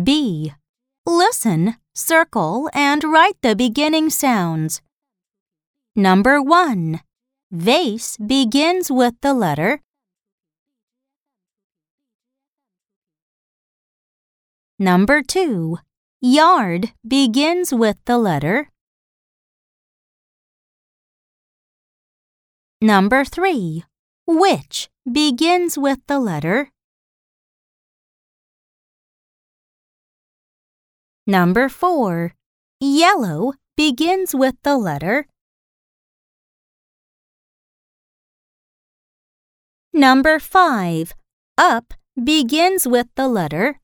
B. Listen, circle, and write the beginning sounds. Number 1. Vase begins with the letter Number 2. Yard begins with the letter Number 3. Witch begins with the letter Number 4. Yellow begins with the letter Number 5. Up begins with the letter